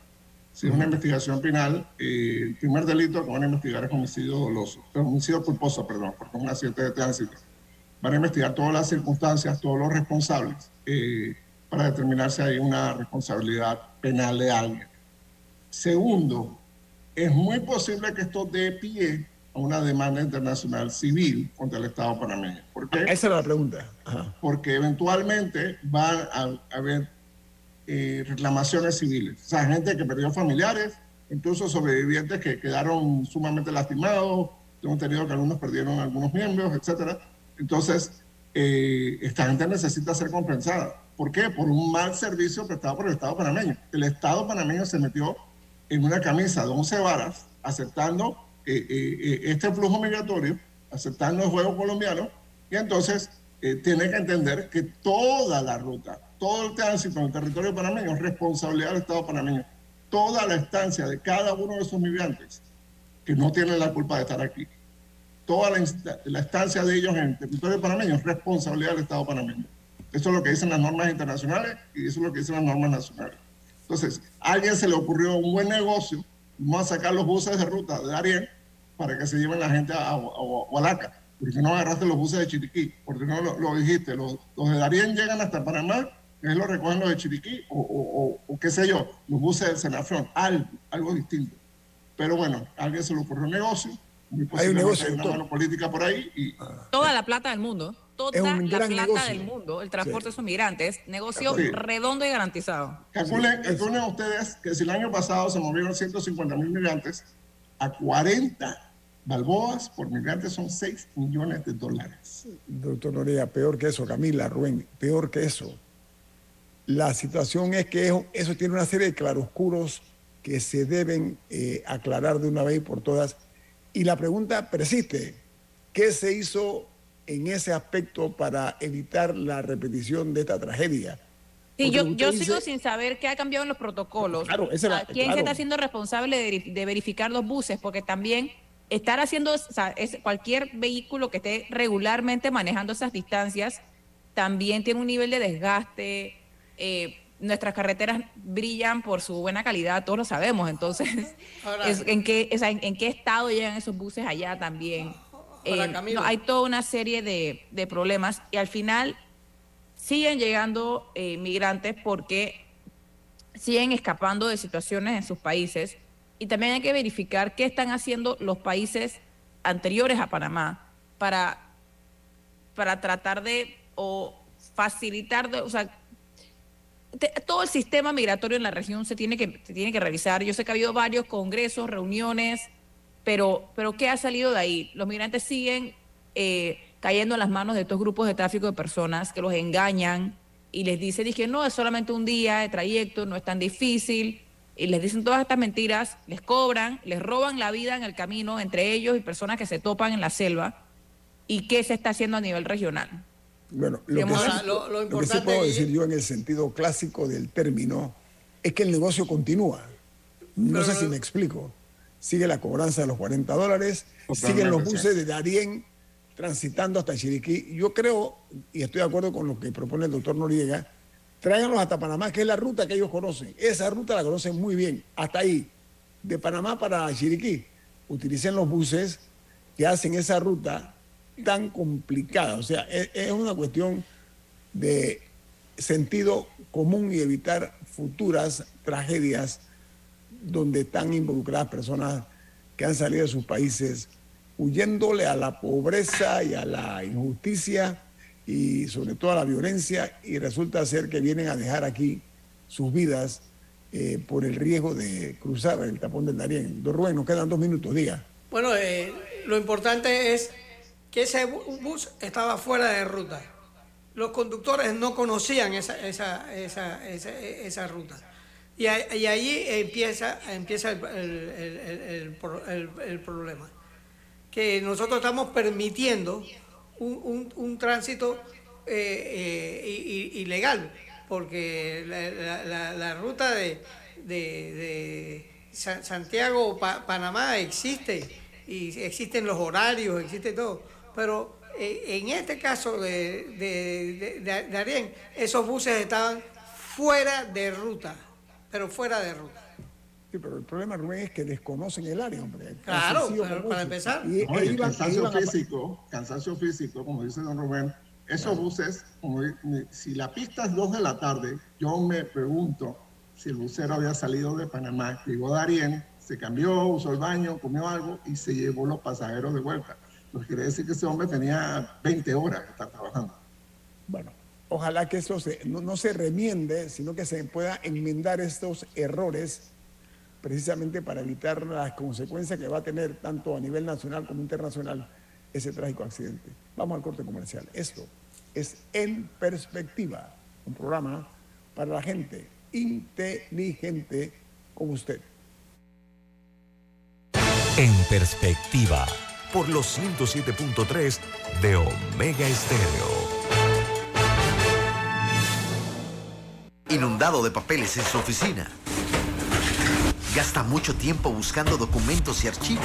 Si es una investigación penal, eh, el primer delito que van a investigar es homicidio doloso, homicidio culposo, perdón, porque es un accidente de tránsito. Van a investigar todas las circunstancias, todos los responsables, eh, para determinar si hay una responsabilidad penal de alguien. Segundo, es muy posible que esto dé pie a una demanda internacional civil contra el Estado panameño. ¿Por qué? Esa era la pregunta. Ajá. porque eventualmente van a, a haber eh, reclamaciones civiles. O sea, gente que perdió familiares, incluso sobrevivientes que quedaron sumamente lastimados. Tengo entendido que algunos perdieron algunos miembros, etcétera. Entonces, eh, esta gente necesita ser compensada. ¿Por qué? Por un mal servicio prestado por el Estado panameño. El Estado panameño se metió en una camisa de 11 varas, aceptando eh, eh, este flujo migratorio, aceptando el juego colombiano, y entonces tiene que entender que toda la ruta, todo el tránsito en el territorio panameño es responsabilidad del Estado panameño. Toda la estancia de cada uno de esos migrantes que no tienen la culpa de estar aquí toda la, estancia de ellos en territorio panameño es responsabilidad del Estado panameño. Eso es lo que dicen las normas internacionales y eso es lo que dicen las normas nacionales. Entonces, a alguien se le ocurrió un buen negocio, vamos a sacar los buses de ruta de Ariel para que se lleven la gente a, a, Hualaca. Porque no agarraste los buses de Chiriquí, porque no lo, dijiste. Los, los, de Darien llegan hasta Panamá, es lo recogen los de Chiriquí, o, o, qué sé yo, los buses del Senafrón, algo, algo distinto. Pero bueno, a alguien se le ocurrió un negocio, hay un negocio. Hay una política por ahí. Y... Toda la plata del mundo. Toda la plata del mundo. El transporte de esos migrantes. Negocio redondo y garantizado. Calculen, calculen ustedes que si el año pasado se movieron 150 mil migrantes, a 40 balboas por migrantes son 6 millones de dólares. Doctor Noriega, peor que eso, Camila, Rubén, peor que eso. La situación es que eso, tiene una serie de claroscuros que se deben eh, aclarar de una vez por todas y la pregunta persiste, ¿qué se hizo en ese aspecto para evitar la repetición de esta tragedia? Sí, yo, yo sigo sin saber qué ha cambiado en los protocolos. Claro, ¿Quién se está haciendo responsable de, verificar los buses? Porque también estar haciendo, o sea, es, cualquier vehículo que esté regularmente manejando esas distancias también tiene un nivel de desgaste. Eh, nuestras carreteras brillan por su buena calidad, todos lo sabemos. Entonces, *laughs* ¿en, qué, en, qué estado llegan esos buses allá también? Eh, hay toda una serie de, problemas y al final siguen llegando eh, migrantes porque siguen escapando de situaciones en sus países y también hay que verificar qué están haciendo los países anteriores a Panamá para, para tratar de o facilitar, o sea, todo el sistema migratorio en la región se tiene que, se tiene que revisar. Yo sé que ha habido varios congresos, reuniones, pero, pero ¿qué ha salido de ahí? Los migrantes siguen eh, cayendo en las manos de estos grupos de tráfico de personas que los engañan y les dicen, dije, no, es solamente un día de trayecto, no es tan difícil. Y les dicen todas estas mentiras, les cobran, les roban la vida en el camino entre ellos y personas que se topan en la selva. ¿Y qué se está haciendo a nivel regional? Bueno, lo que, sí, puedo decir yo en el sentido clásico del término es que el negocio continúa. No sé si me explico. Sigue la cobranza de los 40 dólares, siguen los buses de Darien transitando hasta Chiriquí. Yo creo, y estoy de acuerdo con lo que propone el doctor Noriega, tráiganlos hasta Panamá, que es la ruta que ellos conocen. Esa ruta la conocen muy bien, hasta ahí. De Panamá para Chiriquí, utilicen los buses que hacen esa ruta tan complicada. O sea, es, una cuestión de sentido común y evitar futuras tragedias donde están involucradas personas que han salido de sus países huyéndole a la pobreza y a la injusticia y sobre todo a la violencia y resulta ser que vienen a dejar aquí sus vidas eh, por el riesgo de cruzar el tapón del Darién. Don Rubén, nos quedan dos minutos, diga. Bueno, eh, lo importante es ese bus estaba fuera de ruta. Los conductores no conocían esa, esa, esa, esa ruta. Y, y, ahí empieza, empieza el, el, el, el, problema. Que nosotros estamos permitiendo un, un, tránsito eh, eh, ilegal, porque la, la, ruta de, de, de Santiago-Panamá existe, y existen los horarios, existe todo pero eh, en este caso de, de, de, Arién, esos buses estaban fuera de ruta, pero fuera de ruta. Sí, pero el problema, Rubén, es que desconocen el área, hombre. Claro, para empezar. Y, e cansancio físico, cansancio físico, como dice don Rubén, esos buses, como, si la pista es 2 de la tarde, yo me pregunto si el bucero había salido de Panamá, llegó de Arién, se cambió, usó el baño, comió algo y se llevó los pasajeros de vuelta pues quiere decir que ese hombre tenía 20 horas que estar trabajando. Bueno, ojalá que eso no, se remiende, sino que se pueda enmendar estos errores precisamente para evitar las consecuencias que va a tener tanto a nivel nacional como internacional ese trágico accidente. Vamos al corte comercial. Esto es En Perspectiva, un programa para la gente inteligente como usted. En Perspectiva por los 107.3 de Omega Estéreo. Inundado de papeles en su oficina. Gasta mucho tiempo buscando documentos y archivos.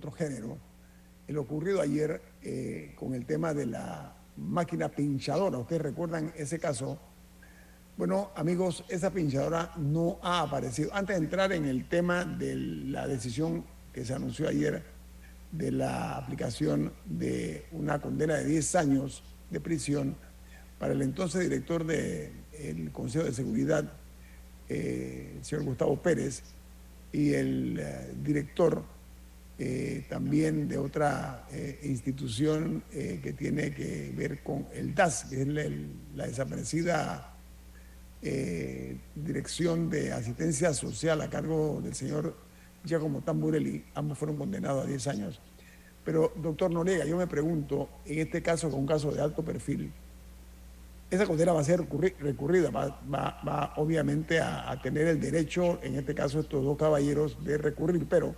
Otro género, el ocurrido ayer eh, con el tema de la máquina pinchadora. ¿Ustedes recuerdan ese caso? Bueno, amigos, esa pinchadora no ha aparecido. Antes de entrar en el tema de la decisión que se anunció ayer de la aplicación de una condena de 10 años de prisión para el entonces director del Consejo de Seguridad, eh, el señor Gustavo Pérez, y el eh, director eh, también de otra eh, institución que tiene que ver con el DAS, que es la desaparecida Dirección de Asistencia Social a cargo del señor Giacomo Tamburelli. Ambos fueron condenados a 10 años. Pero, doctor Noriega, yo me pregunto, en este caso, con un caso de alto perfil, esa condena va a ser recurrida, va, obviamente a, tener el derecho, en este caso estos dos caballeros, de recurrir. Pero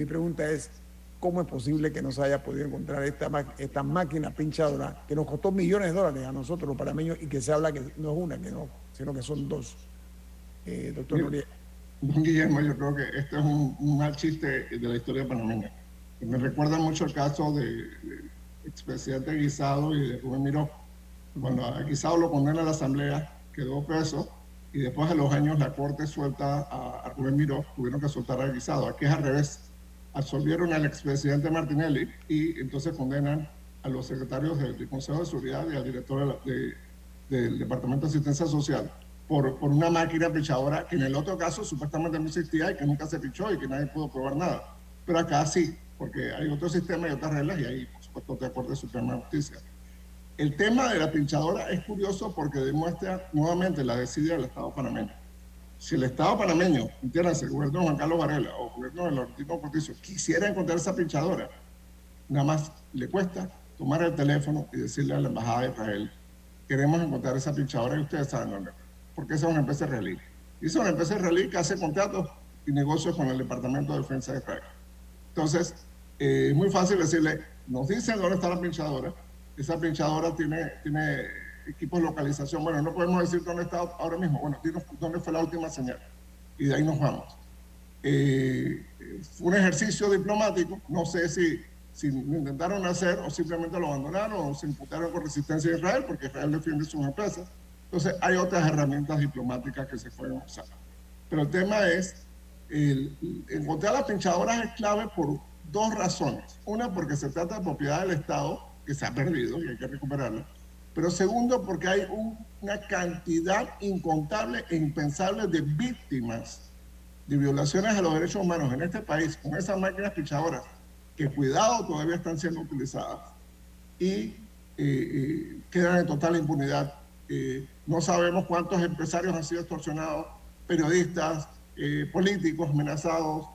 mi pregunta es, ¿cómo es posible que no se haya podido encontrar esta, esta máquina pinchadora que nos costó millones de dólares a nosotros los panameños y que se habla que no es una, que no, sino que son dos? Eh, doctor Noriega. Guillermo, yo creo que este es un, mal chiste de la historia panameña. Me recuerda mucho el caso de expresidente Guisado y de Rubén Miró cuando a Guisado lo condena a la Asamblea, quedó preso y después de los años la Corte suelta a, Rubén Miró, tuvieron que soltar a Guisado. Aquí es al revés. Absolvieron al expresidente Martinelli y entonces condenan a los secretarios del, Consejo de Seguridad y al director del Departamento de Asistencia Social por, por una máquina pichadora que en el otro caso supuestamente no existía y que nunca se pichó y que nadie pudo probar nada. Pero acá sí, porque hay otro sistema y otras reglas y ahí, por supuesto, de Corte Suprema de Justicia. El tema de la pinchadora es curioso porque demuestra nuevamente la desidia del Estado panameño. Si el Estado panameño, entiéndase, el gobierno de Juan Carlos Varela o el gobierno de Laurentino Cortizo, quisiera encontrar esa pinchadora, nada más le cuesta tomar el teléfono y decirle a la Embajada de Israel, queremos encontrar esa pinchadora y ustedes saben dónde, porque esa es una empresa israelí. Y esa es una empresa israelí que hace contratos y negocios con el Departamento de Defensa de Israel. Entonces, eh, es muy fácil decirle, nos dicen dónde está la pinchadora, esa pinchadora tiene, tiene equipos de localización. Bueno, no podemos decir dónde está ahora mismo. Bueno, dinos dónde fue la última señal. Y de ahí nos vamos. Eh, fue un ejercicio diplomático. No sé si, si lo intentaron hacer o simplemente lo abandonaron o se imputaron con resistencia a Israel, porque Israel defiende sus empresas. Entonces, hay otras herramientas diplomáticas que se pueden usar. Pero el tema es, el, encontrar las pinchadoras es clave por dos razones. Una, porque se trata de propiedad del Estado que se ha perdido y hay que recuperarla. Pero segundo, porque hay una cantidad incontable e impensable de víctimas de violaciones a los derechos humanos en este país con esas máquinas pichadoras que cuidado todavía están siendo utilizadas y eh, eh, quedan en total impunidad. Eh, no sabemos cuántos empresarios han sido extorsionados, periodistas, políticos amenazados,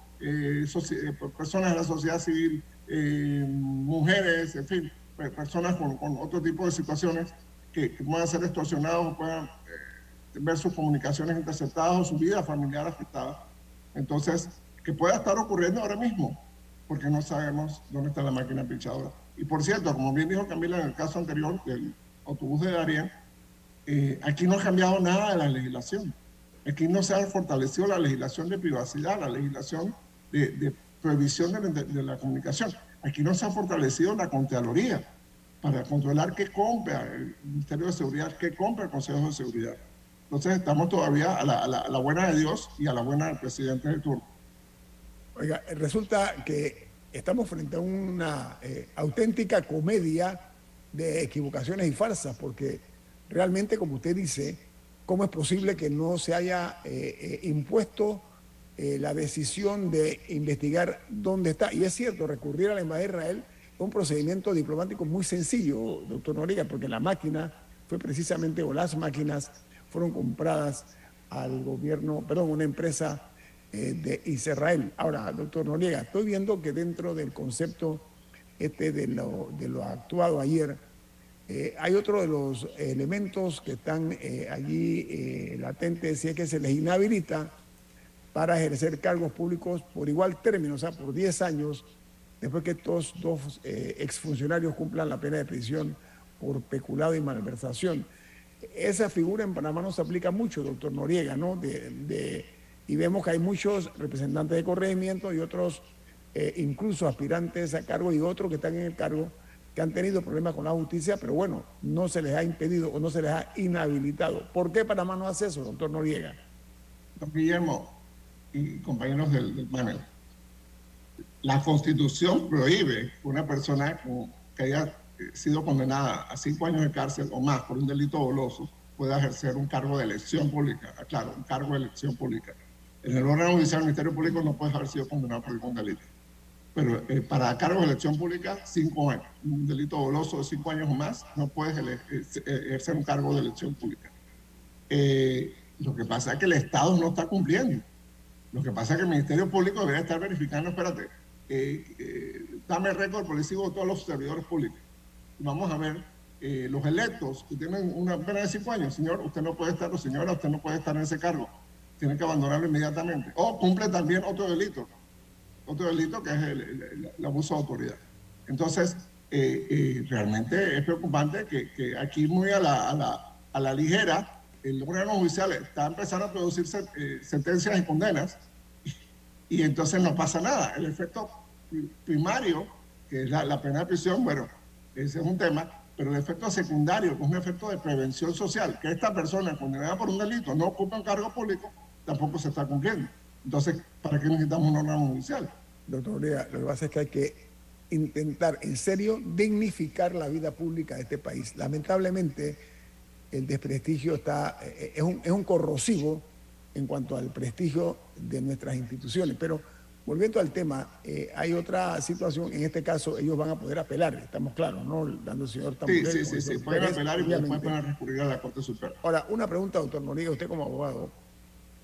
personas de la sociedad civil, mujeres, en fin, personas con, otro tipo de situaciones que, puedan ser extorsionados puedan eh, ver sus comunicaciones interceptadas o su vida familiar afectada. Entonces, que pueda estar ocurriendo ahora mismo, porque no sabemos dónde está la máquina pinchadora. Y por cierto, como bien dijo Camila en el caso anterior del autobús de Darien, eh, aquí no ha cambiado nada de la legislación. Aquí no se ha fortalecido la legislación de privacidad, la legislación de, prohibición de la comunicación. Aquí no se ha fortalecido la Contraloría para controlar qué compra el Ministerio de Seguridad, qué compra el Consejo de Seguridad. Entonces estamos todavía a la, buena de Dios y a la buena del presidente de turno. Oiga, resulta que estamos frente a una eh, auténtica comedia de equivocaciones y farsas, porque realmente, como usted dice, ¿cómo es posible que no se haya eh, eh, impuesto la decisión de investigar dónde está? Y es cierto, recurrir a la Embajada de Israel es un procedimiento diplomático muy sencillo, doctor Noriega, porque la máquina fue precisamente, o las máquinas fueron compradas al gobierno, perdón, una empresa eh, de Israel. Ahora, doctor Noriega, estoy viendo que dentro del concepto este de lo, de lo actuado ayer, eh, hay otro de los elementos que están eh, allí latentes, si es que se les inhabilita para ejercer cargos públicos por igual término, o sea, por 10 años, después que estos dos exfuncionarios cumplan la pena de prisión por peculado y malversación. Esa figura en Panamá no se aplica mucho, doctor Noriega, ¿no? De, y vemos que hay muchos representantes de corregimiento y otros, eh, incluso aspirantes a cargo y otros que están en el cargo, que han tenido problemas con la justicia, pero bueno, no se les ha impedido o no se les ha inhabilitado. ¿Por qué Panamá no hace eso, doctor Noriega? Don Guillermo y compañeros del, panel, la constitución prohíbe que una persona que haya sido condenada a cinco años de cárcel o más por un delito doloso pueda ejercer un cargo de elección pública. Ah, claro, un cargo de elección pública. En el órgano judicial del Ministerio Público no puede haber sido condenado por ningún delito. Pero eh, para cargo de elección pública, cinco años. Un delito doloso de cinco años o más, no puedes eh, ejercer un cargo de elección pública. Eh, lo que pasa es que el Estado no está cumpliendo. Lo que pasa es que el Ministerio Público debería estar verificando, espérate, dame récord policivo de todos los servidores públicos vamos a ver eh, los electos que tienen una pena de cinco años, señor, usted no puede estar, o señora, usted no puede estar en ese cargo, tiene que abandonarlo inmediatamente. O cumple también otro delito, otro delito que es el, abuso de autoridad. Entonces, eh, eh, realmente es preocupante que, aquí muy a la ligera el órgano judicial está empezando a producir sentencias y condenas y, entonces no pasa nada. El efecto primario, que es la, la pena de prisión, bueno, ese es un tema, pero el efecto secundario, que es un efecto de prevención social, que esta persona condenada por un delito no ocupa un cargo público, tampoco se está cumpliendo. Entonces, ¿para qué necesitamos un órgano judicial? Doctor Lea, lo que pasa es que hay que intentar en serio dignificar la vida pública de este país. Lamentablemente, el desprestigio está, eh, es un, es un corrosivo en cuanto al prestigio de nuestras instituciones, pero Volviendo al tema, eh, hay otra situación, en este caso ellos van a poder apelar, estamos claros, ¿no? Dando el señor Sí, sí, sí, sí, pueden apelar y después pueden recurrir a la Corte Suprema. Ahora, una pregunta, doctor Noriega, usted como abogado.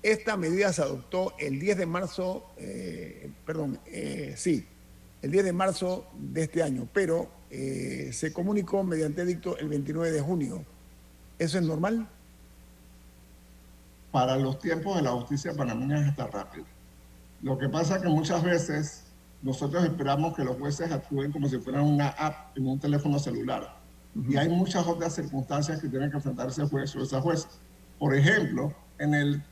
Esta medida se adoptó el 10 de marzo, eh, perdón, eh, sí, el 10 de marzo de este año, pero se comunicó mediante dicto el 29 de junio. ¿Eso es normal? Para los tiempos de la justicia panameña está rápido. Lo que pasa es que muchas veces nosotros esperamos que los jueces actúen como si fueran una app en un teléfono celular. Y hay muchas otras circunstancias que tienen que enfrentarse juez o esa juez. Por ejemplo, en el,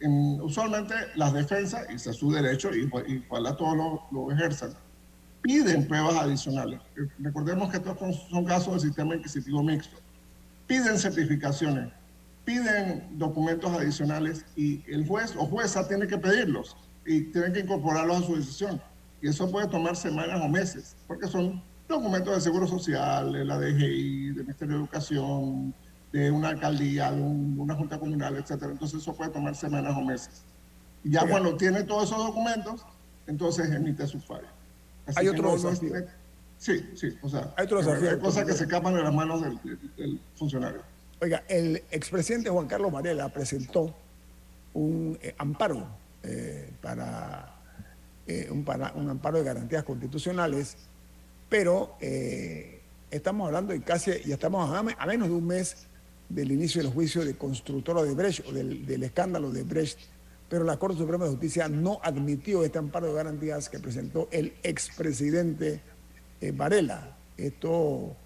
usualmente las defensas, y es su derecho, y, igual a todos lo, lo piden pruebas adicionales. Recordemos que estos son casos del sistema inquisitivo mixto. Piden certificaciones, piden documentos adicionales y el juez o jueza tiene que pedirlos y tienen que incorporarlos a su decisión. Y eso puede tomar semanas o meses, porque son documentos de Seguro Social, de la DGI, del Ministerio de Educación, de una alcaldía, de una junta comunal, etcétera. Entonces eso puede tomar semanas o meses. Y ya cuando tiene todos esos documentos, entonces emite su fallo. hay otros Sí, sí, o sea, hay, hay cosas que se escapan de las manos del, funcionario. Oiga, el expresidente Juan Carlos Varela presentó un eh, amparo eh, para, eh, un, un, amparo de garantías constitucionales, pero eh, estamos hablando de casi, ya estamos a, menos de un mes del inicio del juicio de constructora de Brecht o del, escándalo de Brecht, pero la Corte Suprema de Justicia no admitió este amparo de garantías que presentó el expresidente Varela. Esto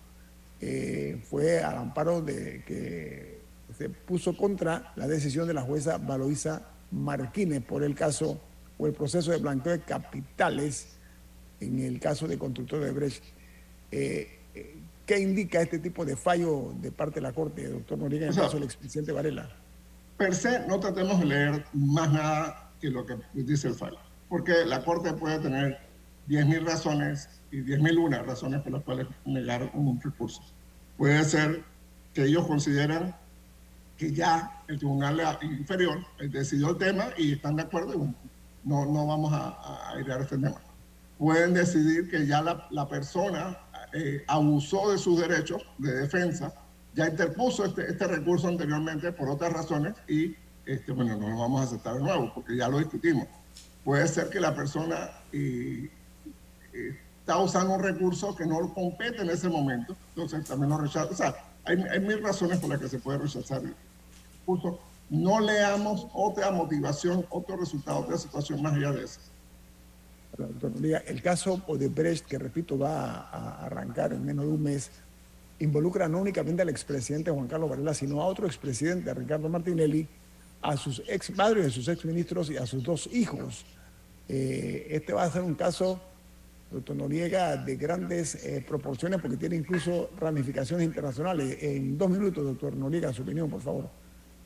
fue al amparo de que se puso contra la decisión de la jueza Valoisa Martínez por el caso o el proceso de blanqueo de capitales en el caso de constructor de Brecht. Eh, eh, ¿Qué indica este tipo de fallo de parte de la Corte, doctor Noriega, en el caso del expresidente Varela? Per se, no tratemos de leer más nada que lo que dice el fallo. porque la Corte puede tener 10.000 razones y 10.000 razones por las cuales negar un recurso. Puede ser que ellos consideran que ya el Tribunal Inferior decidió el tema y están de acuerdo y no, no vamos a, a a este tema. Pueden decidir que ya la, la persona eh, abusó de sus derechos de defensa, ya interpuso este, este recurso anteriormente por otras razones y este, bueno, no lo vamos a aceptar de nuevo porque ya lo discutimos. Puede ser que la persona eh, eh, está usando un recurso que no compete en ese momento, entonces también lo rechaza. O sea, hay, mil razones por las que se puede rechazar el. No leamos otra motivación, otro resultado, otra situación más allá de eso. El caso Odebrecht, que repito, va a arrancar en menos de un mes, involucra no únicamente al expresidente Juan Carlos Varela, sino a otro expresidente, Ricardo Martinelli, a sus ex padres, a sus ex ministros y a sus dos hijos. Eh, este va a ser un caso, doctor Noriega, de grandes eh, proporciones porque tiene incluso ramificaciones internacionales. En dos minutos, doctor Noriega, su opinión, por favor.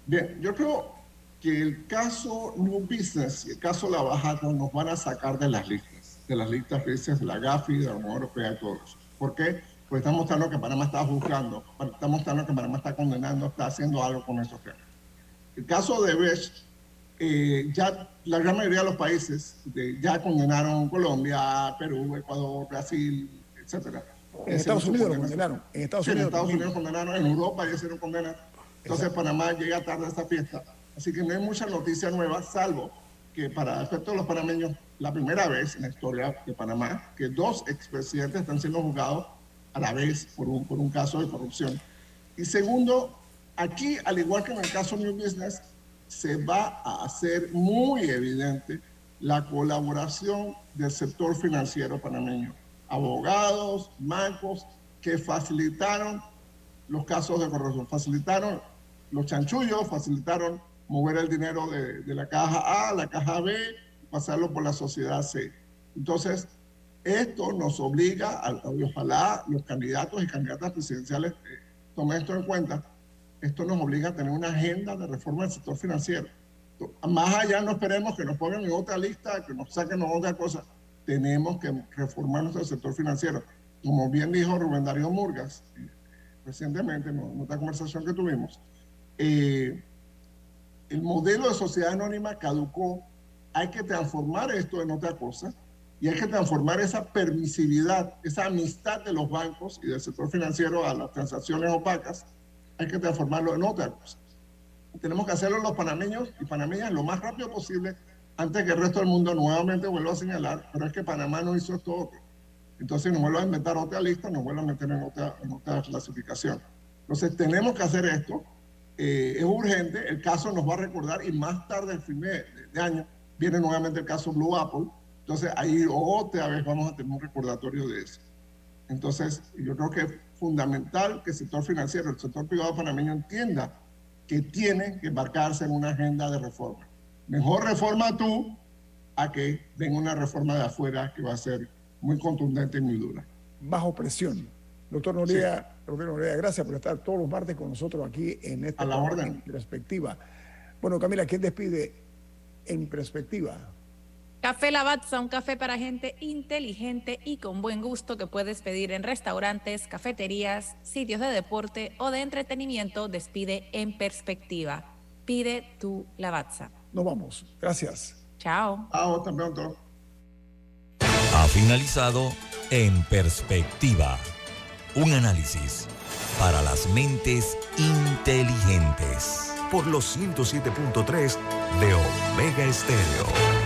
Bien, yo creo que el caso New Business y el caso La Bajada nos van a sacar de las listas, de las listas de la GAFI, de la Unión Europea y todo eso. ¿Por qué? Porque está mostrando que Panamá está juzgando, está mostrando que Panamá está condenando, está haciendo algo con esos temas. El caso de Besh, eh, ya la gran mayoría de los países ya condenaron Colombia, Perú, Ecuador, Brasil, etcétera. En Estados Unidos lo condenaron. En Estados, Unidos, en Estados Unidos condenaron, en Europa ya hicieron condena. Entonces Panamá llega tarde a esta fiesta. Así que no hay mucha noticia nueva, salvo que para efectos de los panameños, la primera vez en la historia de Panamá que dos expresidentes están siendo juzgados a la vez por un, por un caso de corrupción. Y segundo, aquí, al igual que en el caso New Business, se va a hacer muy evidente la colaboración del sector financiero panameño. Abogados, bancos que facilitaron los casos de corrupción, facilitaron los chanchullos, facilitaron mover el dinero de, la caja A a la caja B, pasarlo por la sociedad C. Entonces, esto nos obliga, a, ojalá los candidatos y candidatas presidenciales eh, tomen esto en cuenta, esto nos obliga a tener una agenda de reforma del sector financiero. Más allá no esperemos que nos pongan en otra lista, que nos saquen otra cosa. Tenemos que reformar nuestro sector financiero. Como bien dijo Rubén Darío Murgas recientemente en otra conversación que tuvimos, eh, el modelo de sociedad anónima caducó, hay que transformar esto en otra cosa y hay que transformar esa permisividad, esa amistad de los bancos y del sector financiero a las transacciones opacas, hay que transformarlo en otra cosa. tenemos que hacerlo los panameños y panameñas lo más rápido posible antes que el resto del mundo nuevamente vuelva a señalar, pero es que Panamá no hizo esto otro. Entonces nos vuelve a inventar otra lista, nos vuelve a meter en otra, en otra clasificación. Entonces tenemos que hacer esto eh, es urgente, el caso nos va a recordar y más tarde, el fin de, año, viene nuevamente el caso Blue Apple. Entonces ahí otra vez vamos a tener un recordatorio de eso. Entonces yo creo que fundamental que el sector financiero, el sector privado panameño entienda que tiene que embarcarse en una agenda de reforma. Mejor reforma tú a que venga una reforma de afuera que va a ser muy contundente y muy dura. Bajo presión. Doctor Noriega, gracias por estar todos los martes con nosotros aquí en esta en perspectiva. Bueno, Camila, ¿quién despide en perspectiva? Café Lavazza, un café para gente inteligente y con buen gusto que puedes pedir en restaurantes, cafeterías, sitios de deporte o de entretenimiento. Despide en perspectiva. Pide tu Lavazza. Nos vamos. Gracias. Chao. Chao, hasta pronto. Ha finalizado En Perspectiva un análisis para las mentes inteligentes. Por los 107.3 de Omega Estéreo.